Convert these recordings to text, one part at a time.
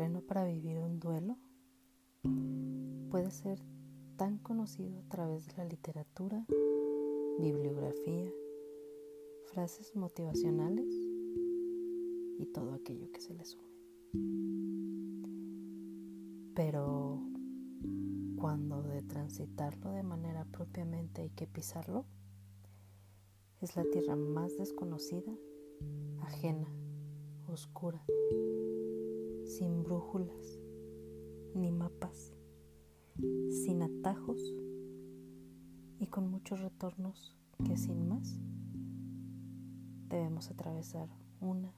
terreno para vivir un duelo puede ser tan conocido a través de la literatura, bibliografía, frases motivacionales y todo aquello que se le sume. Pero cuando de transitarlo de manera propiamente hay que pisarlo, es la tierra más desconocida, ajena, oscura, sin brújulas ni mapas, sin atajos y con muchos retornos que sin más debemos atravesar. Una,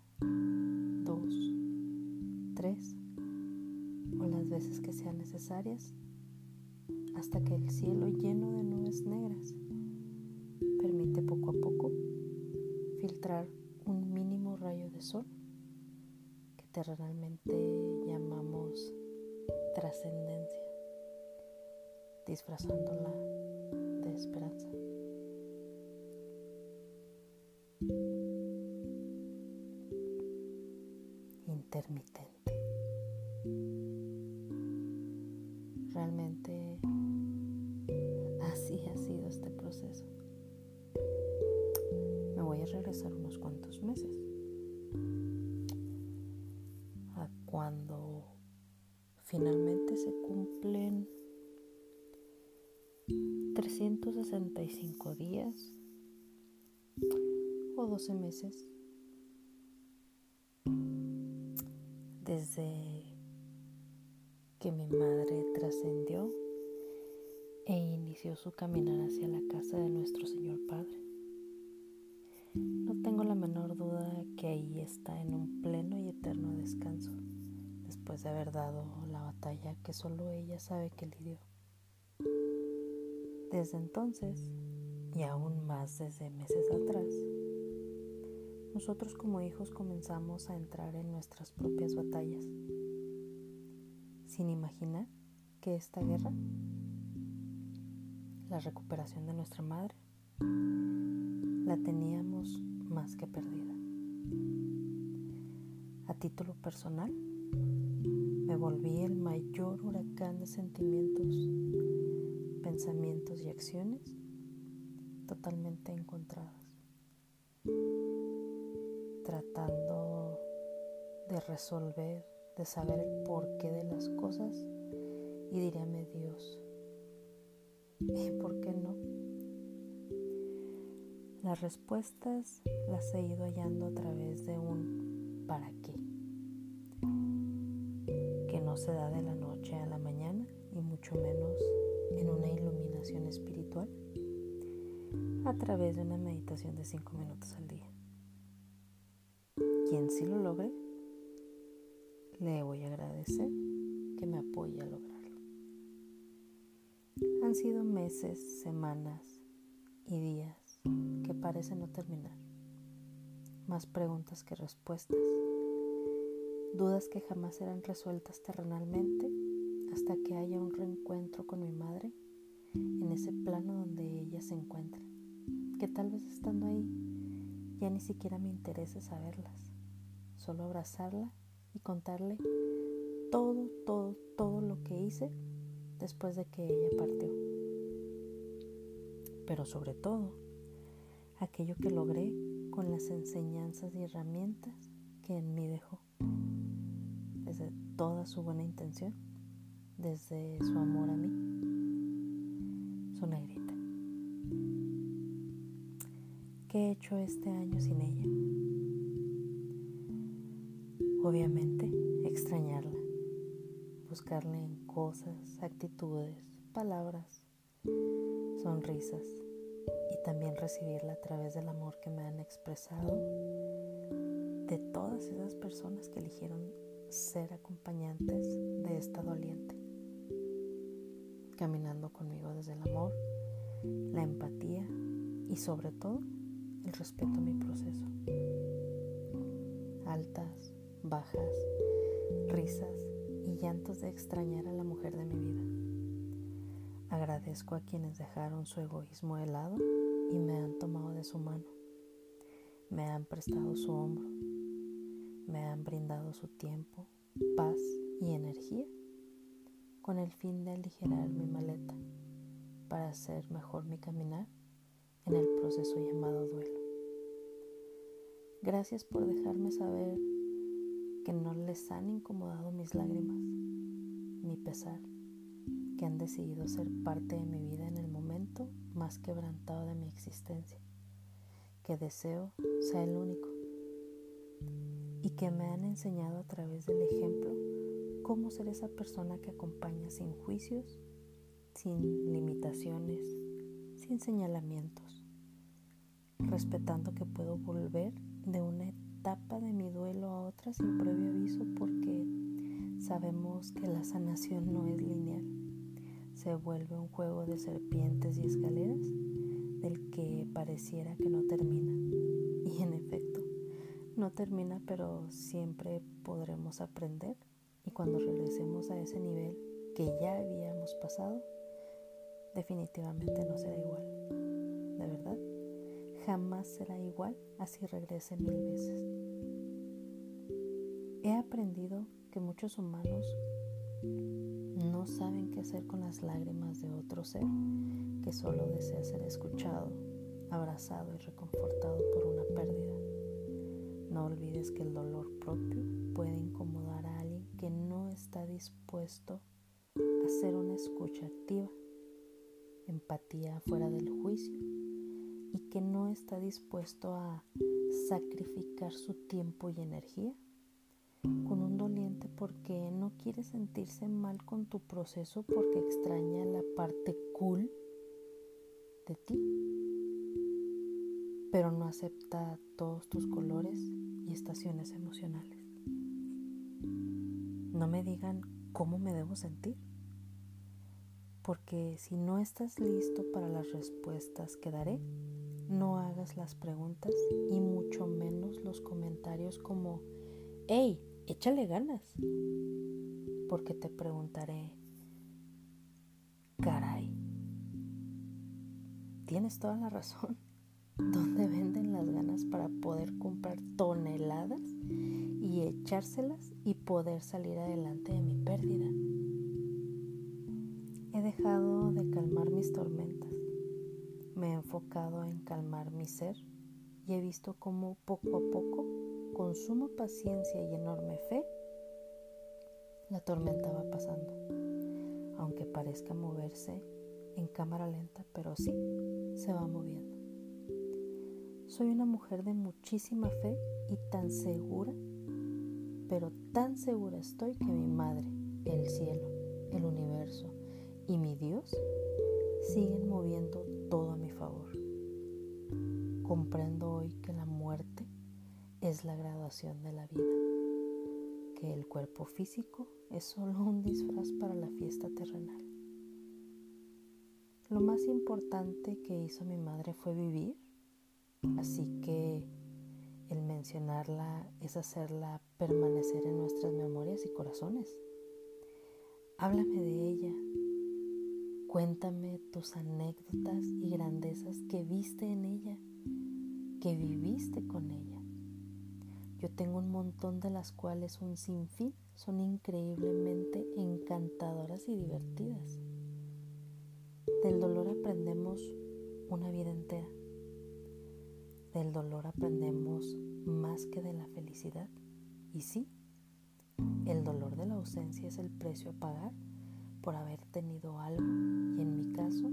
dos, tres o las veces que sean necesarias hasta que el cielo lleno de nubes negras permite poco a poco filtrar un mínimo rayo de sol terrenalmente llamamos trascendencia, disfrazándola de esperanza. Intermitente. Realmente así ha sido este proceso. Me voy a regresar unos cuantos meses finalmente se cumplen 365 días o 12 meses desde que mi madre trascendió e inició su caminar hacia la casa de nuestro Señor Padre. No tengo la menor duda que ahí está en un pleno y eterno descanso después de haber dado la batalla que solo ella sabe que lidió. Desde entonces, y aún más desde meses atrás, nosotros como hijos comenzamos a entrar en nuestras propias batallas, sin imaginar que esta guerra, la recuperación de nuestra madre, la teníamos más que perdida. A título personal, me volví el mayor huracán de sentimientos, pensamientos y acciones totalmente encontradas, tratando de resolver, de saber el porqué de las cosas y diríame Dios, ¿y por qué no? Las respuestas las he ido hallando a través de un ¿para qué? Se da de la noche a la mañana y mucho menos en una iluminación espiritual a través de una meditación de 5 minutos al día. Quien sí lo logre, le voy a agradecer que me apoye a lograrlo. Han sido meses, semanas y días que parecen no terminar. Más preguntas que respuestas dudas que jamás serán resueltas terrenalmente hasta que haya un reencuentro con mi madre en ese plano donde ella se encuentra, que tal vez estando ahí ya ni siquiera me interese saberlas, solo abrazarla y contarle todo, todo, todo lo que hice después de que ella partió. Pero sobre todo, aquello que logré con las enseñanzas y herramientas que en mí dejó. Desde toda su buena intención, desde su amor a mí, su negrita. ¿Qué he hecho este año sin ella? Obviamente, extrañarla, buscarle en cosas, actitudes, palabras, sonrisas. Y también recibirla a través del amor que me han expresado de todas esas personas que eligieron ser acompañantes de esta doliente, caminando conmigo desde el amor, la empatía y sobre todo el respeto a mi proceso. Altas, bajas, risas y llantos de extrañar a la mujer de mi vida. Agradezco a quienes dejaron su egoísmo de lado y me han tomado de su mano. Me han prestado su hombro me han brindado su tiempo, paz y energía con el fin de aligerar mi maleta para hacer mejor mi caminar en el proceso llamado duelo. Gracias por dejarme saber que no les han incomodado mis lágrimas, mi pesar, que han decidido ser parte de mi vida en el momento más quebrantado de mi existencia, que deseo sea el único, y que me han enseñado a través del ejemplo cómo ser esa persona que acompaña sin juicios, sin limitaciones, sin señalamientos, respetando que puedo volver de una etapa de mi duelo a otra sin previo aviso porque sabemos que la sanación no es lineal. Se vuelve un juego de serpientes y escaleras del que pareciera que no termina. Y en efecto, no termina, pero siempre podremos aprender y cuando regresemos a ese nivel que ya habíamos pasado, definitivamente no será igual. De verdad jamás será igual así regrese mil veces. He aprendido que muchos humanos no saben qué hacer con las lágrimas de otro ser que solo desea ser escuchado, abrazado y reconfortado por una pérdida. No olvides que el dolor propio puede incomodar a alguien que no está dispuesto a ser una escucha activa, empatía fuera del juicio y que no está dispuesto a sacrificar su tiempo y energía con un doliente porque no quiere sentirse mal con tu proceso porque extraña la parte cool de ti, pero no acepta todos tus colores y estaciones emocionales. No me digan cómo me debo sentir, porque si no estás listo para las respuestas que daré, no hagas las preguntas y mucho menos los comentarios como, hey, échale ganas. Porque te preguntaré, caray, tienes toda la razón. ¿Dónde venden las ganas para poder comprar toneladas y echárselas y poder salir adelante de mi pérdida? He dejado de calmar mis tormentas me he enfocado en calmar mi ser y he visto cómo poco a poco, con suma paciencia y enorme fe, la tormenta va pasando, aunque parezca moverse en cámara lenta, pero sí se va moviendo. Soy una mujer de muchísima fe y tan segura, pero tan segura estoy que mi madre, el cielo, el universo y mi Dios siguen moviendo todo a mi favor. Comprendo hoy que la muerte es la graduación de la vida, que el cuerpo físico es solo un disfraz para la fiesta terrenal. Lo más importante que hizo mi madre fue vivir, así que el mencionarla es hacerla permanecer en nuestras memorias y corazones. Háblame de ella, Cuéntame tus anécdotas y grandezas que viste en ella, que viviste con ella. Yo tengo un montón de las cuales un sinfín son increíblemente encantadoras y divertidas. Del dolor aprendemos una vida entera. Del dolor aprendemos más que de la felicidad. Y sí, el dolor de la ausencia es el precio a pagar por haber tenido algo y en mi caso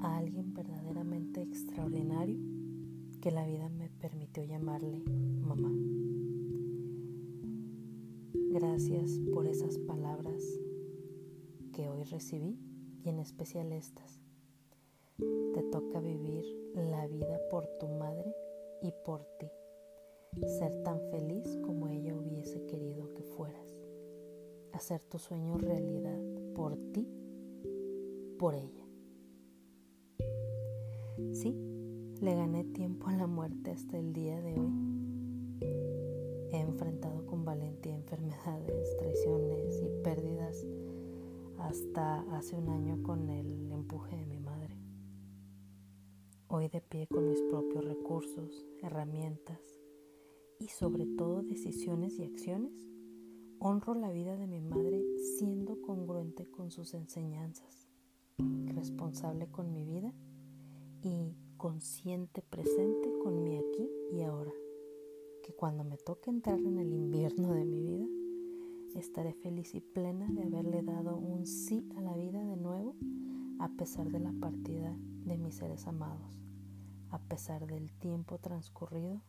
a alguien verdaderamente extraordinario que la vida me permitió llamarle mamá. Gracias por esas palabras que hoy recibí y en especial estas. Te toca vivir la vida por tu madre y por ti. Ser tan feliz como ella hubiese querido que fueras. Hacer tu sueño realidad por ti, por ella. Sí, le gané tiempo a la muerte hasta el día de hoy. He enfrentado con valentía enfermedades, traiciones y pérdidas hasta hace un año con el empuje de mi. Hoy de pie con mis propios recursos, herramientas y sobre todo decisiones y acciones, Honro la vida de mi madre siendo congruente con sus enseñanzas, responsable con mi vida y consciente presente con mi aquí y ahora. Que cuando me toque entrar en el invierno de mi vida, estaré feliz y plena de haberle dado un sí a la vida de nuevo a pesar de la partida de mis seres amados, a pesar del tiempo transcurrido,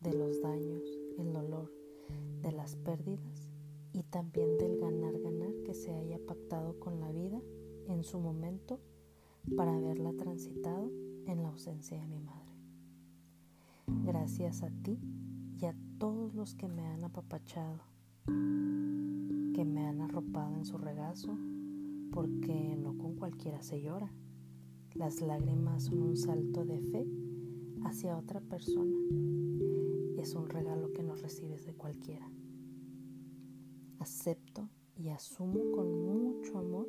de los daños, el dolor, de las pérdidas y también del ganar-ganar que se haya pactado con la vida en su momento para haberla transitado en la ausencia de mi madre. Gracias a ti y a todos los que me han apapachado, que me han arropado en su regazo, porque no con cualquiera se llora. Las lágrimas son un salto de fe hacia otra persona. Es un regalo que no recibes de cualquiera acepto y asumo con mucho amor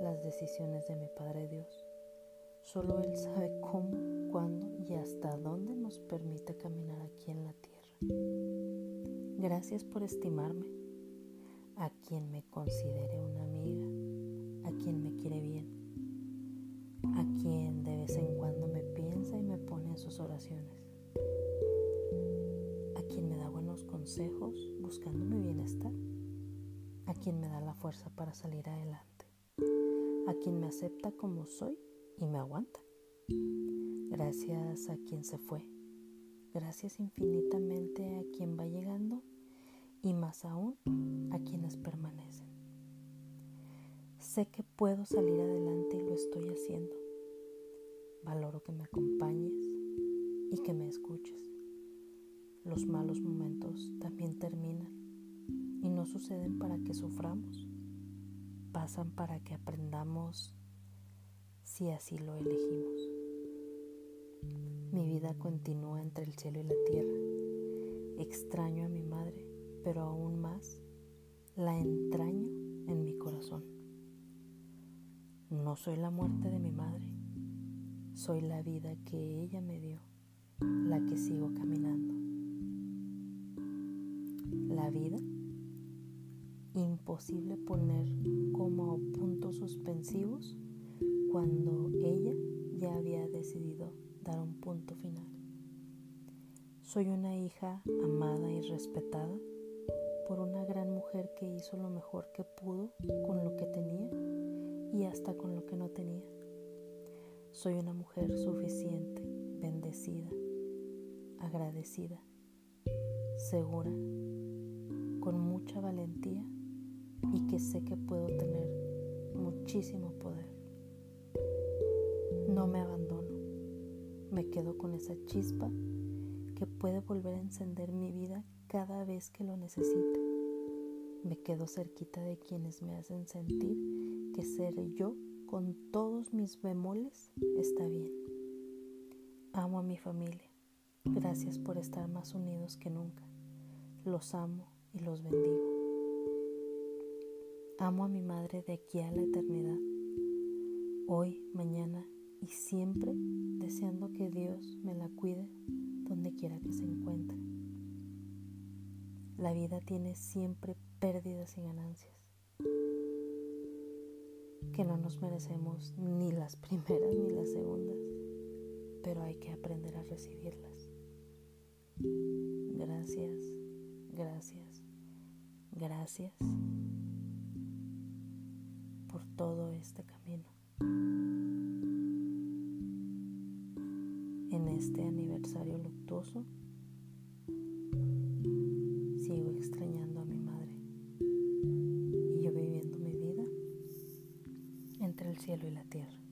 las decisiones de mi Padre Dios. Solo Él sabe cómo, cuándo y hasta dónde nos permite caminar aquí en la tierra. Gracias por estimarme, a quien me considere una a quien me quiere bien, a quien de vez en cuando me piensa y me pone en sus oraciones, a quien me da buenos consejos buscando mi bienestar a quien me da la fuerza para salir adelante, a quien me acepta como soy y me aguanta. Gracias a quien se fue, gracias infinitamente a quien va llegando y más aún a quienes permanecen. Sé que puedo salir adelante y lo estoy haciendo. Valoro que me acompañes y que me escuches. Los malos momentos también terminan y no suceden para que suframos, pasan para que aprendamos si así lo elegimos. Mi vida continúa entre el cielo y la tierra. Extraño a mi madre, pero aún más la entraño en mi corazón. No soy la muerte de mi madre, soy la vida que ella me dio, la que sigo caminando. La vida imposible poner como puntos suspensivos cuando ella ya había decidido dar un punto final. Soy una hija amada y respetada por una gran mujer que hizo lo mejor que pudo con lo que tenía y hasta con lo que no tenía. Soy una mujer suficiente, bendecida, agradecida, segura, con mucha valentía y que sé que puedo tener muchísimo poder. No me abandono, me quedo con esa chispa que puede volver a encender mi vida cada vez que lo necesite. Me quedo cerquita de quienes me hacen sentir que ser yo con todos mis bemoles está bien. Amo a mi familia. Gracias por estar más unidos que nunca. Los amo y los bendigo. Amo a mi madre de aquí a la eternidad, hoy, mañana y siempre deseando que Dios me la cuide donde quiera que se encuentre. La vida tiene siempre pérdidas y ganancias, que no nos merecemos ni las primeras ni las segundas, pero hay que aprender a recibirlas. Gracias, gracias, gracias por todo este camino. En este aniversario luctuoso, cielo y la tierra.